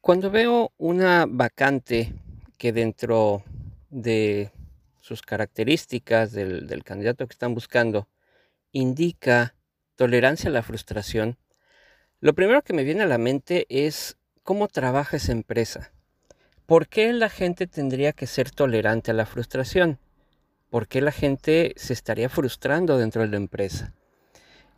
Cuando veo una vacante que dentro de sus características del, candidato que están buscando indica tolerancia a la frustración, lo primero que me viene a la mente es cómo trabaja esa empresa. ¿Por qué la gente tendría que ser tolerante a la frustración? ¿Por qué la gente se estaría frustrando dentro de la empresa?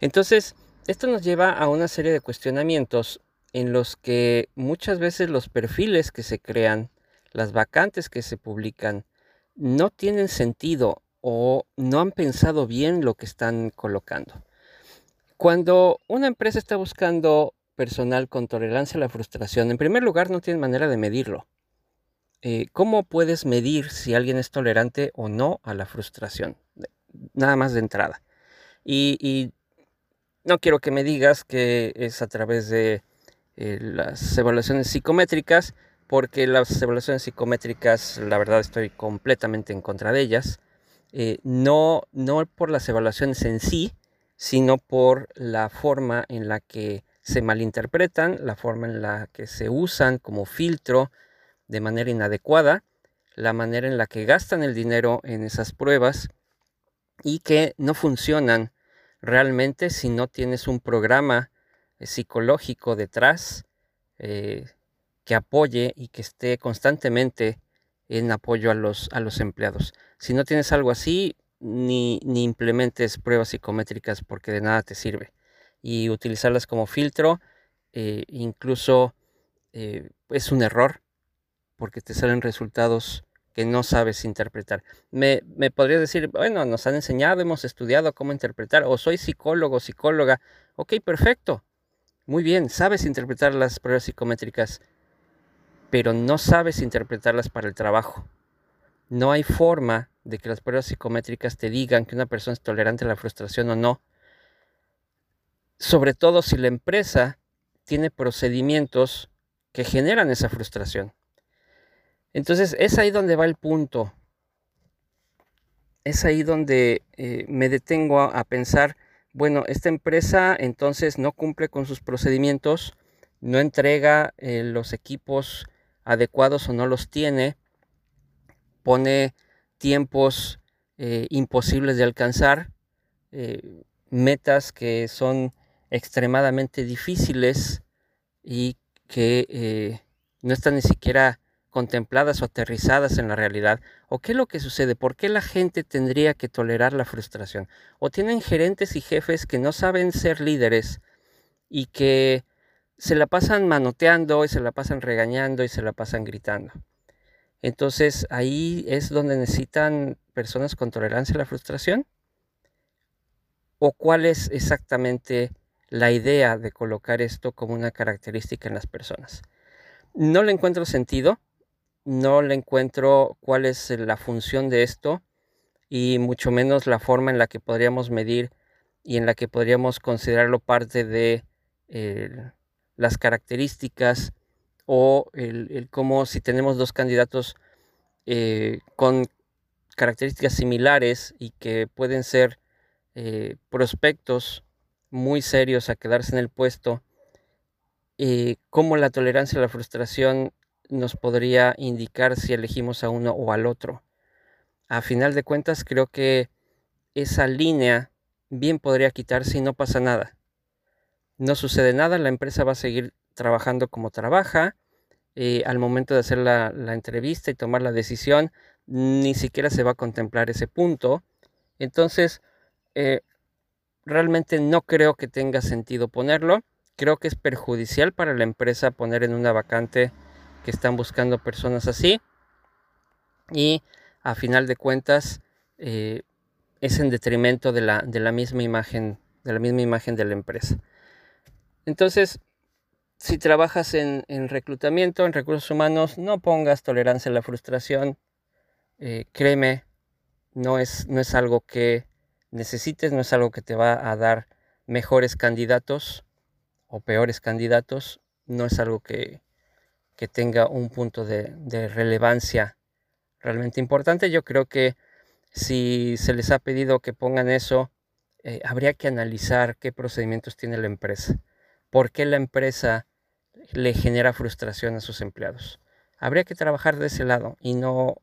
Entonces, esto nos lleva a una serie de cuestionamientos en los que muchas veces los perfiles que se crean, las vacantes que se publican, no tienen sentido o no han pensado bien lo que están colocando. Cuando una empresa está buscando personal con tolerancia a la frustración, en primer lugar no tiene manera de medirlo. Eh, ¿Cómo puedes medir si alguien es tolerante o no a la frustración? Nada más de entrada. y no quiero que me digas que es a través de eh, las evaluaciones psicométricas, porque las evaluaciones psicométricas, la verdad, estoy completamente en contra de ellas. Eh, no, no por las evaluaciones en sí, sino por la forma en la que se malinterpretan, la forma en la que se usan como filtro de manera inadecuada, la manera en la que gastan el dinero en esas pruebas y que no funcionan realmente si no tienes un programa psicológico detrás eh, que apoye y que esté constantemente en apoyo a los, a los empleados. Si no tienes algo así, ni, ni implementes pruebas psicométricas porque de nada te sirve. Y utilizarlas como filtro eh, incluso es un error porque te salen resultados que no sabes interpretar. Me, me podrías decir, bueno, nos han enseñado, hemos estudiado cómo interpretar, o soy psicólogo, psicóloga. Ok, perfecto. Muy bien, sabes interpretar las pruebas psicométricas, pero no sabes interpretarlas para el trabajo. No hay forma de que las pruebas psicométricas te digan que una persona es tolerante a la frustración o no. Sobre todo si la empresa tiene procedimientos que generan esa frustración. Entonces es ahí donde va el punto. Es ahí donde eh, me detengo a pensar bueno, esta empresa entonces no cumple con sus procedimientos, no entrega eh, los equipos adecuados o no los tiene, pone tiempos eh, imposibles de alcanzar, eh, metas que son extremadamente difíciles y que no están ni siquiera contempladas o aterrizadas en la realidad? ¿O qué es lo que sucede? ¿Por qué la gente tendría que tolerar la frustración? ¿O tienen gerentes y jefes que no saben ser líderes y que se la pasan manoteando y se la pasan regañando y se la pasan gritando? Entonces ahí es donde necesitan personas con tolerancia a la frustración. ¿O cuál es exactamente la idea de colocar esto como una característica en las personas? No le encuentro sentido no le encuentro cuál es la función de esto y mucho menos la forma en la que podríamos medir y en la que podríamos considerarlo parte de las características o el, cómo si tenemos dos candidatos eh, con características similares y que pueden ser eh, prospectos muy serios a quedarse en el puesto, eh, cómo la tolerancia a la frustración nos podría indicar si elegimos a uno o al otro. A final de cuentas, creo que esa línea bien podría quitarse y no pasa nada. No sucede nada, la empresa va a seguir trabajando como trabaja eh, al momento de hacer la, entrevista y tomar la decisión, ni siquiera se va a contemplar ese punto. Entonces, eh, realmente no creo que tenga sentido ponerlo. Creo que es perjudicial para la empresa poner en una vacante que están buscando personas así. Y a final de cuentas, eh, es en detrimento de la, de la misma imagen, de la misma imagen de la empresa. Entonces, si trabajas en, reclutamiento, en recursos humanos, no pongas tolerancia a la frustración. Eh, créeme, no es, no es algo que necesites, no es algo que te va a dar mejores candidatos o peores candidatos, no es algo que, tenga un punto de, relevancia realmente importante. Yo creo que si se les ha pedido que pongan eso, eh, habría que analizar qué procedimientos tiene la empresa, por qué la empresa le genera frustración a sus empleados. Habría que trabajar de ese lado y no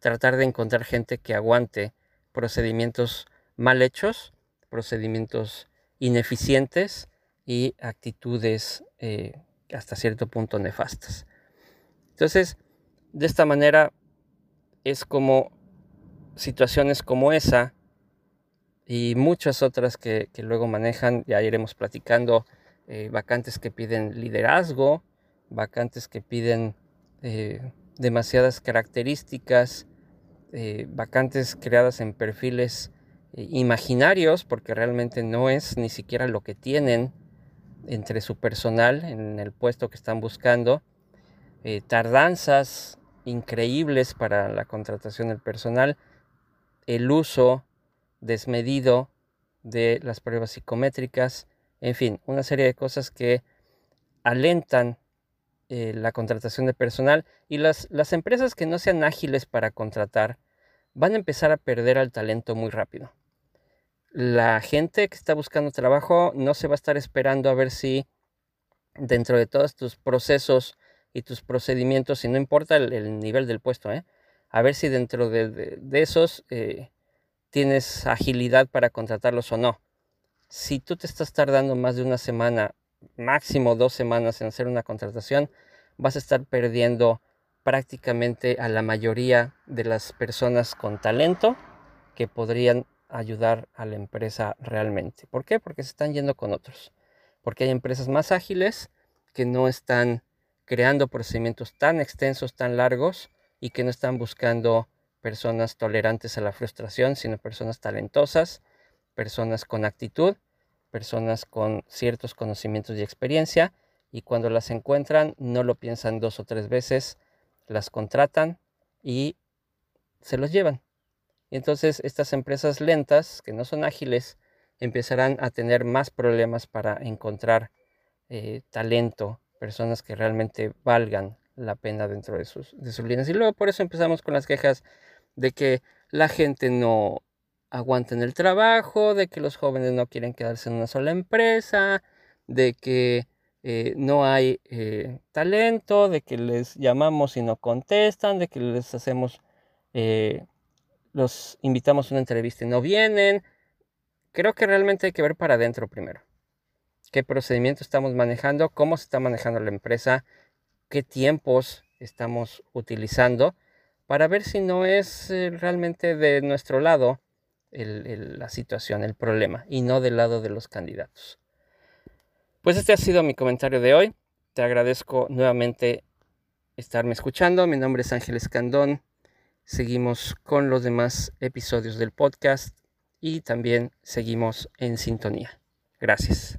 tratar de encontrar gente que aguante procedimientos mal hechos, procedimientos ineficientes y actitudes eh, hasta cierto punto nefastas. Entonces, de esta manera es como situaciones como esa y muchas otras que luego manejan, ya iremos platicando eh, vacantes que piden liderazgo, vacantes que piden eh, demasiadas características, eh, vacantes creadas en perfiles imaginarios, porque realmente no es ni siquiera lo que tienen entre su personal en el puesto que están buscando, tardanzas increíbles para la contratación del personal, el uso desmedido de las pruebas psicométricas, en fin, una serie de cosas que alentan eh, la contratación de personal y las, las empresas que no sean ágiles para contratar van a empezar a perder al talento muy rápido. La gente que está buscando trabajo no se va a estar esperando a ver si dentro de todos tus procesos y tus procedimientos, y no importa el, nivel del puesto, ¿eh? a ver si dentro de, esos eh, tienes agilidad para contratarlos o no si tú te estás tardando más de una semana, máximo dos semanas en hacer una contratación, vas a estar perdiendo prácticamente a la mayoría de las personas con talento que podrían ayudar a la empresa realmente. ¿Por qué? Porque se están yendo con otros. Porque hay empresas más ágiles que no están creando procedimientos tan extensos, tan largos y que no están buscando personas tolerantes a la frustración, sino personas talentosas personas con actitud, personas con ciertos conocimientos y experiencia, y cuando las encuentran no lo piensan dos o tres veces, las contratan y se los llevan. Y entonces estas empresas lentas, que no son ágiles, empezarán a tener más problemas para encontrar eh, talento, personas que realmente valgan la pena dentro de sus, de sus líneas. Y luego por eso empezamos con las quejas de que la gente no, aguanten el trabajo, de que los jóvenes no quieren quedarse en una sola empresa, de que eh, no hay eh, talento, de que les llamamos y no contestan, de que les hacemos, eh, los invitamos a una entrevista y no vienen. Creo que realmente hay que ver para adentro primero. ¿Qué procedimiento estamos manejando? ¿Cómo se está manejando la empresa? ¿Qué tiempos estamos utilizando? Para ver si no es realmente de nuestro lado la situación, el problema, y no del lado de los candidatos. Pues este ha sido mi comentario de hoy. Te agradezco nuevamente estarme escuchando. Mi nombre es Ángel Escandón. Seguimos con los demás episodios del podcast y también seguimos en sintonía. Gracias.